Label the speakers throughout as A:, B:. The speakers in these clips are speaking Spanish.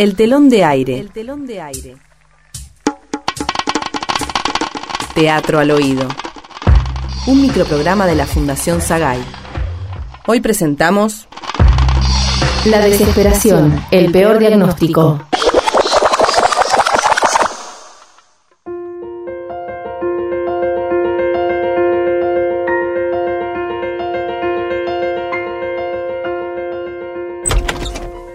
A: El telón de aire. El telón de aire. Teatro al oído. Un microprograma de la Fundación Sagay. Hoy presentamos
B: La desesperación, el peor diagnóstico.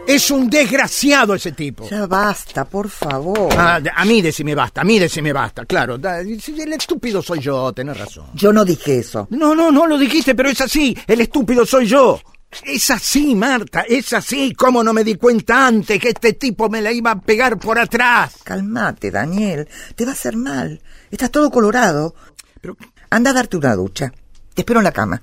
C: Es un desgraciado ese tipo.
D: Ya basta, por favor.
C: Ah, a mí decime basta, a mí decime basta, claro. da- El estúpido soy yo, tenés razón.
D: Yo no dije eso.
C: No, no, no lo dijiste, pero es así. El estúpido soy yo. Es así, Marta, es así. ¿Cómo no me di cuenta antes que este tipo me la iba a pegar por atrás?
D: Calmate, Daniel. Te va a hacer mal. Estás todo colorado.
C: Pero,
D: Anda a darte una ducha. Te espero en la cama.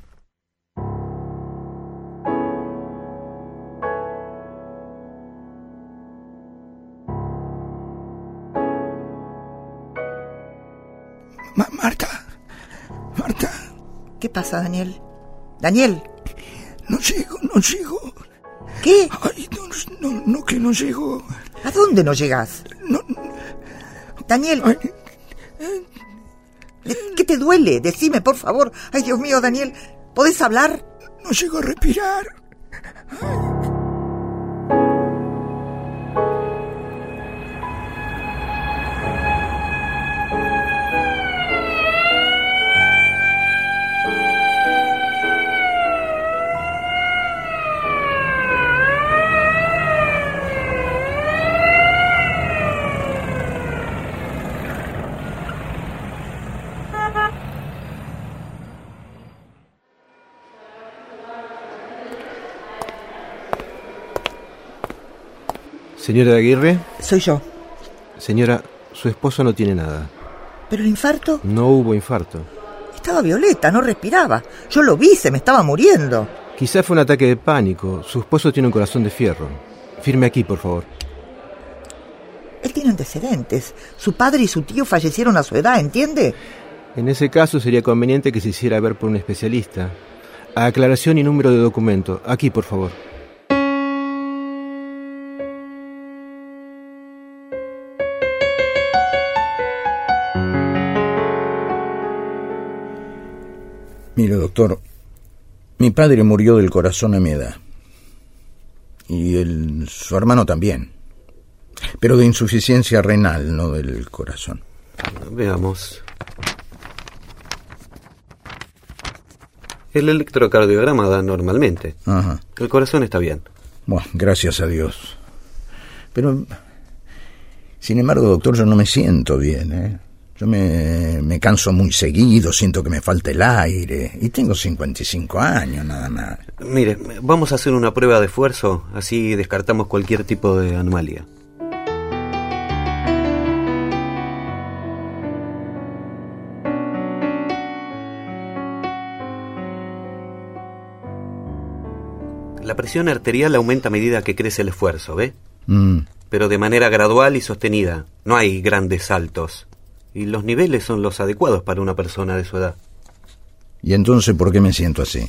C: Marta, Marta,
D: ¿Qué pasa, Daniel? Daniel,
C: no llego, no llego.
D: ¿qué?
C: Ay, no, no, no que no llego.
D: ¿A dónde no llegás?
C: No,
D: Daniel,
C: ay,
D: ¿de- ¿qué te duele? Decime, por favor. Ay, Dios mío, Daniel, ¿podés hablar?
C: no llego a respirar.
E: Señora Aguirre,
D: Soy yo.
E: señora, su esposo no tiene nada.
D: ¿Pero el infarto?
E: No hubo infarto.
D: Estaba violeta, no respiraba. Yo lo vi, se me estaba muriendo.
E: Quizá fue un ataque de pánico. Su esposo tiene un corazón de fierro. Firme aquí, por favor.
D: Él tiene antecedentes. Su padre y su tío fallecieron a su edad, ¿entiende?
E: En ese caso sería conveniente que se hiciera ver por un especialista. Aclaración y número de documento. Aquí, por favor.
C: Mire, doctor, mi padre murió del corazón a mi edad. Y el, su hermano también. Pero de insuficiencia renal, no del corazón.
F: Veamos. El electrocardiograma da normalmente.
C: Ajá.
F: El corazón está bien.
C: Bueno, gracias a Dios. Pero, sin embargo, doctor, yo no me siento bien, ¿eh? Yo me, me canso muy seguido, siento que me falta el aire. Y tengo 55 años nada más.
F: Mire, vamos a hacer una prueba de esfuerzo, así descartamos cualquier tipo de anomalía. La presión arterial aumenta a medida que crece el esfuerzo, ¿ve?
C: Mm,
F: Pero de manera gradual y sostenida. No hay grandes saltos. Y los niveles son los adecuados para una persona de su edad.
C: ¿Y entonces por qué me siento así?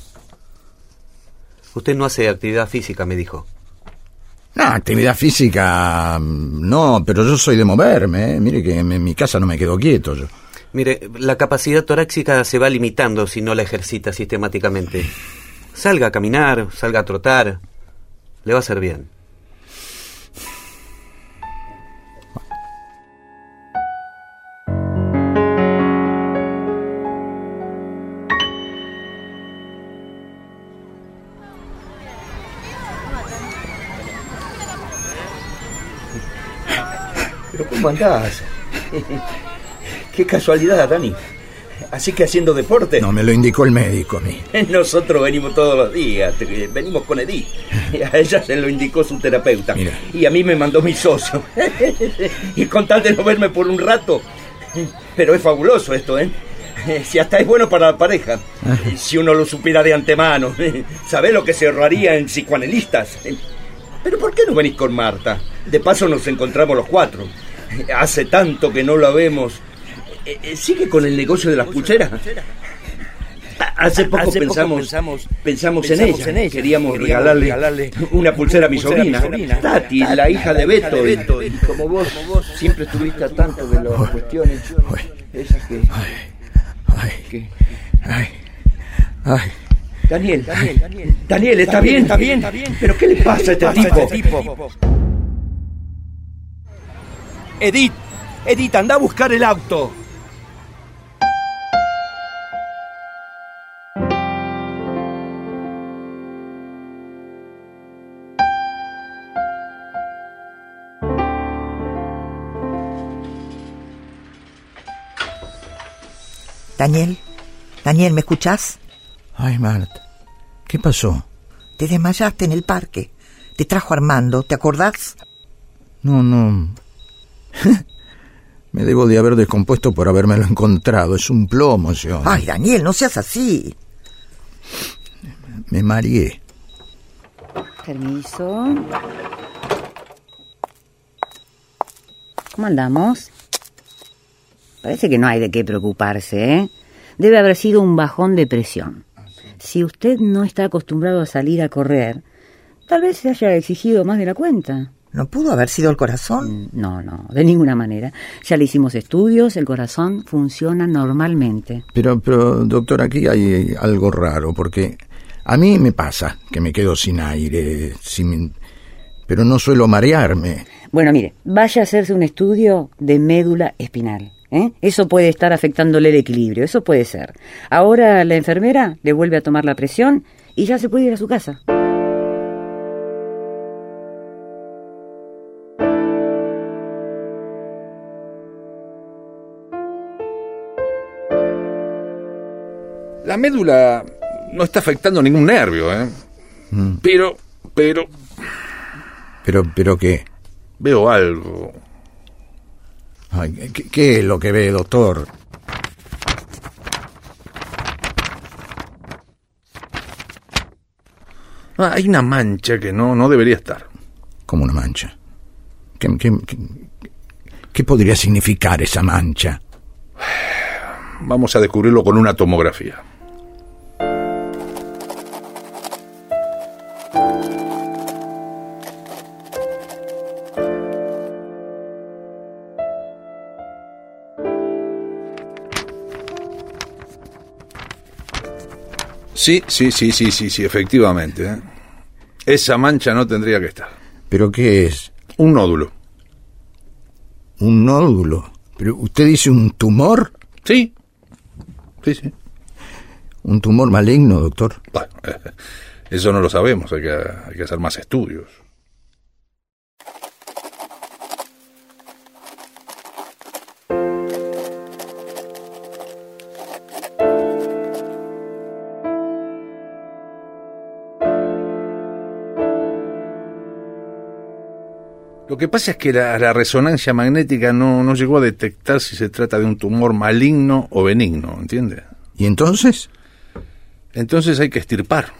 F: Usted no hace actividad física, me dijo.
C: No, actividad física, mm, no, pero yo soy de moverme, ¿eh? Mire que en mi casa no me quedo quieto yo.
F: Mire, la capacidad torácica se va limitando si no la ejercita sistemáticamente. Salga a caminar, salga a trotar. Le va a hacer bien.
G: Pero ¿cómo andás? Qué casualidad, Dani. Así que haciendo deporte.
C: No, me lo indicó el médico a mí.
G: Nosotros venimos todos los días, venimos con Edith. A ella se lo indicó su terapeuta.
C: Mira.
G: Y a mí me mandó mi socio. y con tal de no verme por un rato. Pero es fabuloso esto, ¿eh? Si hasta es bueno para la pareja. Si uno lo supiera de antemano. ¿Sabés lo que se ahorraría en psicoanalistas? Pero ¿por qué no venís con Marta? De paso nos encontramos los cuatro. Hace tanto que no la vemos. Eh, eh, ¿Sigue con el negocio de las pucheras? Ah, Hace poco, pensamos, pensamos, en, ella. Queríamos regalarle, una pulsera a mi sobrina, Tati, la hija de Beto. Y, como vos, siempre estuviste al tanto de las cuestiones esas que...
C: Ay, ay, ay.
G: Daniel, Daniel, Daniel, Daniel, está bien, está bien, está bien. Pero ¿qué le pasa a este tipo? Edith, Edith, anda a buscar el auto.
D: Daniel, Daniel, ¿me escuchás?
C: Ay, Marta, ¿qué pasó?
D: Te desmayaste en el parque. Te trajo Armando, ¿te acordás?
C: No, no. Me debo de haber descompuesto por habérmelo encontrado. Es un plomo, yo.
D: Ay, Daniel, no seas así.
C: Me mareé.
H: Permiso. ¿Cómo andamos? Parece que no hay de qué preocuparse, ¿eh? Debe haber sido un bajón de presión. Si usted no está acostumbrado a salir a correr, tal vez se haya exigido más de la cuenta.
D: ¿No pudo haber sido el corazón?
H: Mm, no, no, de ninguna manera. Ya le hicimos estudios, el corazón funciona normalmente.
C: Pero, pero, doctor, aquí hay algo raro, porque a mí me pasa que me quedo sin aire, sin... pero no suelo marearme.
H: Bueno, mire, vaya a hacerse un estudio de médula espinal. ¿eh? Eso puede estar afectándole el equilibrio, eso puede ser. Ahora la enfermera le vuelve a tomar la presión y ya se puede ir a su casa.
I: La médula no está afectando ningún nervio, ¿eh?
C: Mm.
I: Pero, pero...
C: Pero, pero qué?
I: Veo algo.
C: Ay, ¿qué, ¿Qué es lo que ve, doctor?
I: Ah, hay una mancha que no, no debería estar.
C: Como una mancha. ¿Qué, qué, qué, qué podría significar esa mancha?
I: Vamos a descubrirlo con una tomografía. Sí, sí, sí, sí, sí, sí, efectivamente. ¿eh? Esa mancha no tendría que estar.
C: ¿Pero qué es?
I: Un nódulo.
C: ¿Un nódulo? ¿Pero usted dice un tumor?
I: Sí. Sí, sí.
C: ¿Un tumor maligno, doctor?
I: Bueno, eso no lo sabemos, hay que, hay que hacer más estudios. Lo que pasa es que la, la resonancia magnética no, no, llegó a detectar si se trata de un tumor maligno o benigno, ¿entiende?
C: ¿Y entonces?
I: Entonces hay que extirpar.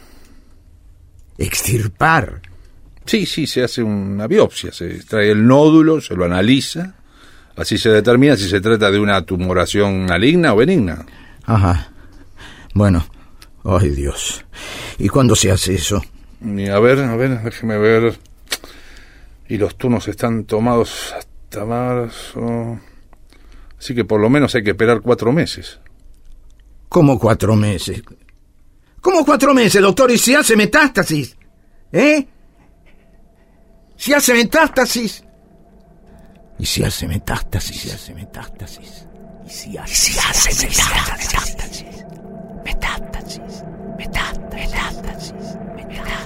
C: ¿Extirpar?
I: Sí, sí, se hace una biopsia, se extrae el nódulo, se lo analiza, así se determina si se trata de una tumoración maligna o benigna.
C: Ajá. Bueno, ay Dios. ¿Y cuándo se hace eso?
I: A ver, a ver, déjeme ver y los turnos están tomados hasta marzo. Así que por lo menos hay que esperar cuatro meses.
C: ¿Cómo cuatro meses? ¿Cómo cuatro meses, doctor? ¿Y si hace metástasis? ¿Eh? ¿Si hace metástasis? ¿Y si hace metástasis? ¿Si hace metástasis? ¿Y si hace, si hace metástasis? Metástasis. Metástasis. Metástasis.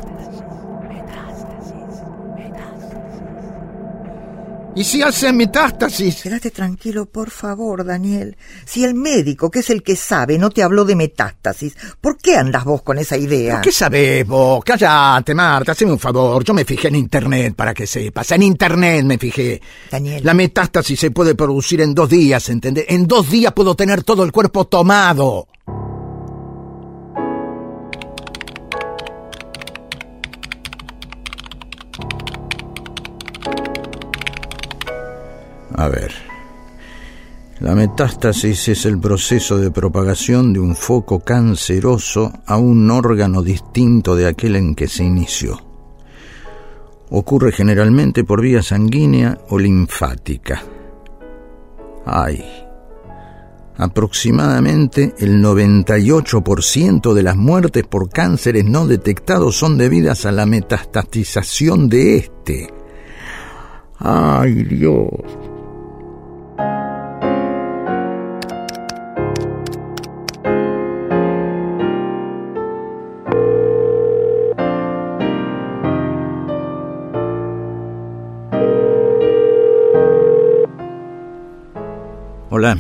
C: ¿Y si hace metástasis?
D: Quédate tranquilo, por favor, Daniel. Si el médico, que es el que sabe, no te habló de metástasis, ¿por qué andas vos con esa idea?
C: ¿Pero ¿Qué sabés vos? Cállate, Marta, hazme un favor. Yo me fijé en internet para que sepas. En internet me fijé.
D: Daniel.
C: La metástasis se puede producir en dos días, ¿entendés? En dos días puedo tener todo el cuerpo tomado. A ver. La metástasis es el proceso de propagación de un foco canceroso a un órgano distinto de aquel en que se inició. Ocurre generalmente por vía sanguínea o linfática. Ay, aproximadamente el 98% de las muertes por cánceres no detectados son debidas a la metastatización de este. Ay, Dios. Hola.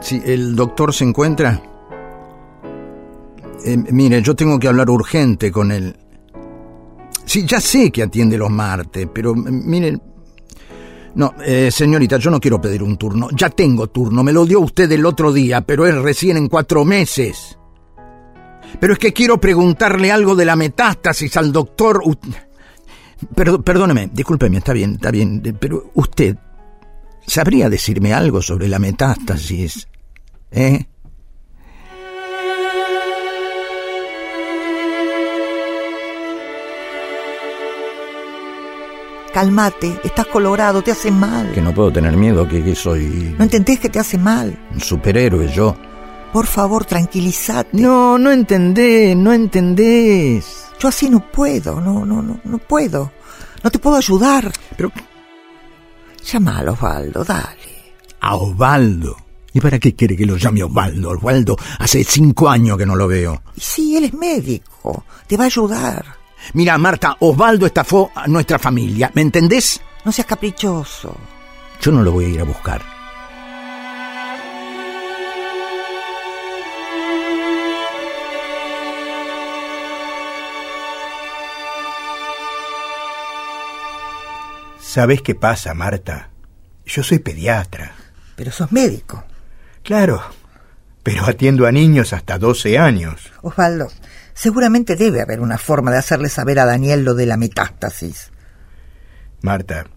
C: Si el doctor se encuentra. Eh, mire, yo tengo que hablar urgente con él. Sí, ya sé que atiende los martes, pero miren. No, eh, señorita, yo no quiero pedir un turno. Ya tengo turno, me lo dio usted el otro día, pero es recién en cuatro meses. Pero es que quiero preguntarle algo de la metástasis al doctor. perdóneme, discúlpeme, está bien, está bien, pero usted ¿Sabría decirme algo sobre la metástasis? ¿Eh?
D: Cálmate, estás colorado, te hace mal.
C: Que no puedo tener miedo, que, soy...
D: ¿No entendés que te hace mal?
C: Un superhéroe yo.
D: Por favor, tranquilízate.
C: No, no entendés, no entendés.
D: Yo así no puedo, no, no, no, no puedo. No te puedo ayudar.
C: Pero
D: Llama a Osvaldo, dale.
C: ¿A Osvaldo? ¿Y para qué quiere que lo llame Osvaldo? Osvaldo hace cinco años que no lo veo.
D: Sí, él es médico. Te va a ayudar.
C: Mira, Marta, Osvaldo estafó a nuestra familia. ¿Me entendés?
D: No seas caprichoso.
C: Yo no lo voy a ir a buscar.
J: ¿Sabes qué pasa, Marta? Yo soy pediatra.
D: Pero sos médico.
J: Claro, pero atiendo a niños hasta 12 años.
D: Osvaldo, seguramente debe haber una forma de hacerle saber a Daniel lo de la metástasis.
J: Marta,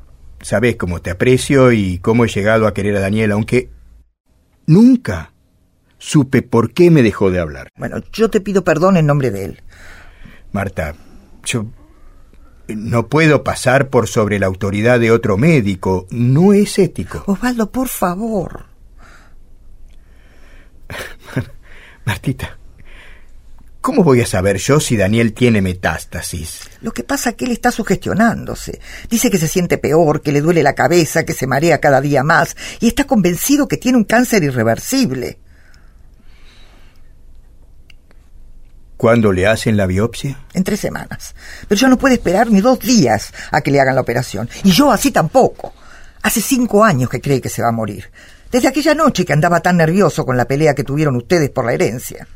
J: sabes cómo te aprecio y cómo he llegado a querer a Daniel, aunque nunca supe por qué me dejó de hablar.
D: Bueno, yo te pido perdón en nombre de él.
J: Marta, yo no puedo pasar por sobre la autoridad de otro médico. No es ético.
D: Osvaldo, por favor.
J: Martita, ¿cómo voy a saber yo si Daniel tiene metástasis?
D: Lo que pasa es que él está sugestionándose. Dice que se siente peor, que le duele la cabeza, que se marea cada día más y está convencido que tiene un cáncer irreversible.
J: ¿Cuándo le hacen la biopsia?
D: En tres semanas. Pero ya no puede esperar ni dos días a que le hagan la operación. Y yo así tampoco. Hace cinco años que cree que se va a morir. Desde aquella noche que andaba tan nervioso con la pelea que tuvieron ustedes por la herencia.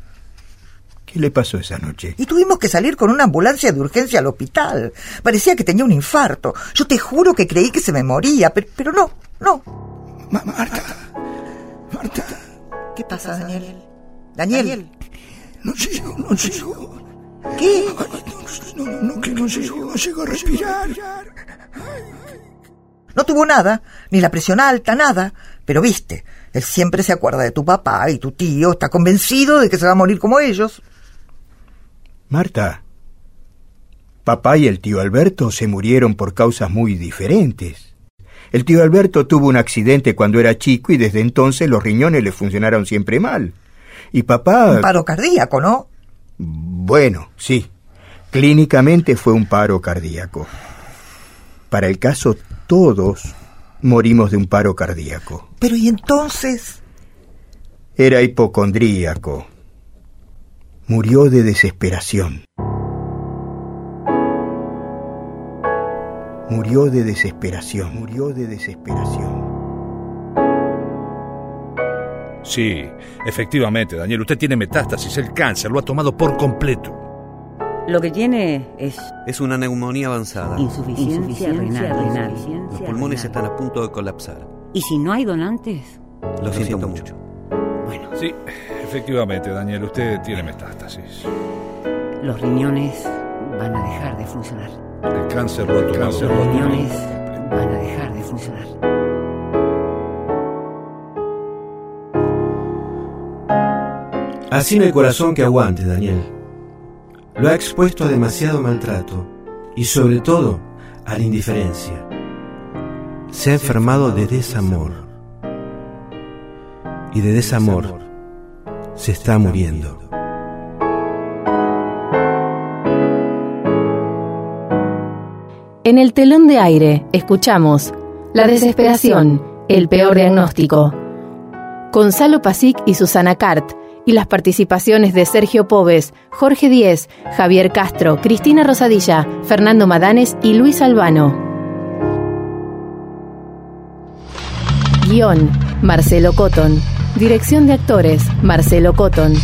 J: ¿Qué le pasó esa noche?
D: Y tuvimos que salir con una ambulancia de urgencia al hospital. Parecía que tenía un infarto. Yo te juro que creí que se me moría, pero, no, no.
J: Marta. Marta.
D: ¿Qué pasa, Daniel? Daniel.
C: No sigo, no sigo.
D: ¿Qué?
C: no, no, no, que no sigo, no sigo a respirar.
D: No tuvo nada, ni la presión alta, nada. Pero viste, él siempre se acuerda de tu papá y tu tío está convencido de que se va a morir como ellos.
J: Marta, papá y el tío Alberto se murieron por causas muy diferentes. El tío Alberto tuvo un accidente cuando era chico y desde entonces los riñones le funcionaron siempre mal. Y papá...
D: Un paro cardíaco, ¿no?
J: Bueno, sí. Clínicamente fue un paro cardíaco. Para el caso, todos morimos de un paro cardíaco.
D: Pero ¿y entonces?
J: Era hipocondríaco. Murió de desesperación. Murió de desesperación, murió de desesperación.
I: Sí, efectivamente, Daniel, usted tiene metástasis, el cáncer lo ha tomado por completo.
H: Lo que tiene es...
F: Es una neumonía avanzada.
H: Insuficiencia, renal.
F: Los pulmones están a punto de colapsar.
H: ¿Y si no hay donantes?
F: Lo, siento, mucho.
H: Bueno.
I: Sí, efectivamente, Daniel, usted tiene metástasis.
H: Los riñones van a dejar de funcionar.
I: El cáncer lo ha tomado.
H: Los riñones van a dejar de funcionar.
E: Así no hay corazón que aguante, Daniel. Lo ha expuesto a demasiado maltrato y sobre todo a la indiferencia. Se ha enfermado de desamor. Y de desamor se está muriendo.
B: En el telón de aire escuchamos La desesperación, el peor diagnóstico. Gonzalo Pasic y Susana Cart, y las participaciones de Sergio Pobes, Jorge Díez, Javier Castro, Cristina Rosadilla, Fernando Madanes y Luis Albano. Guión, Marcelo Cotton. Dirección de actores, Marcelo Cotton.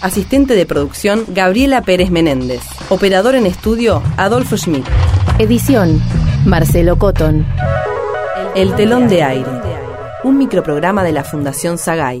A: Asistente de producción, Gabriela Pérez Menéndez. Operador en estudio, Adolfo Schmidt.
B: Edición, Marcelo Cotton.
A: El telón de aire. Un microprograma de la Fundación Sagay.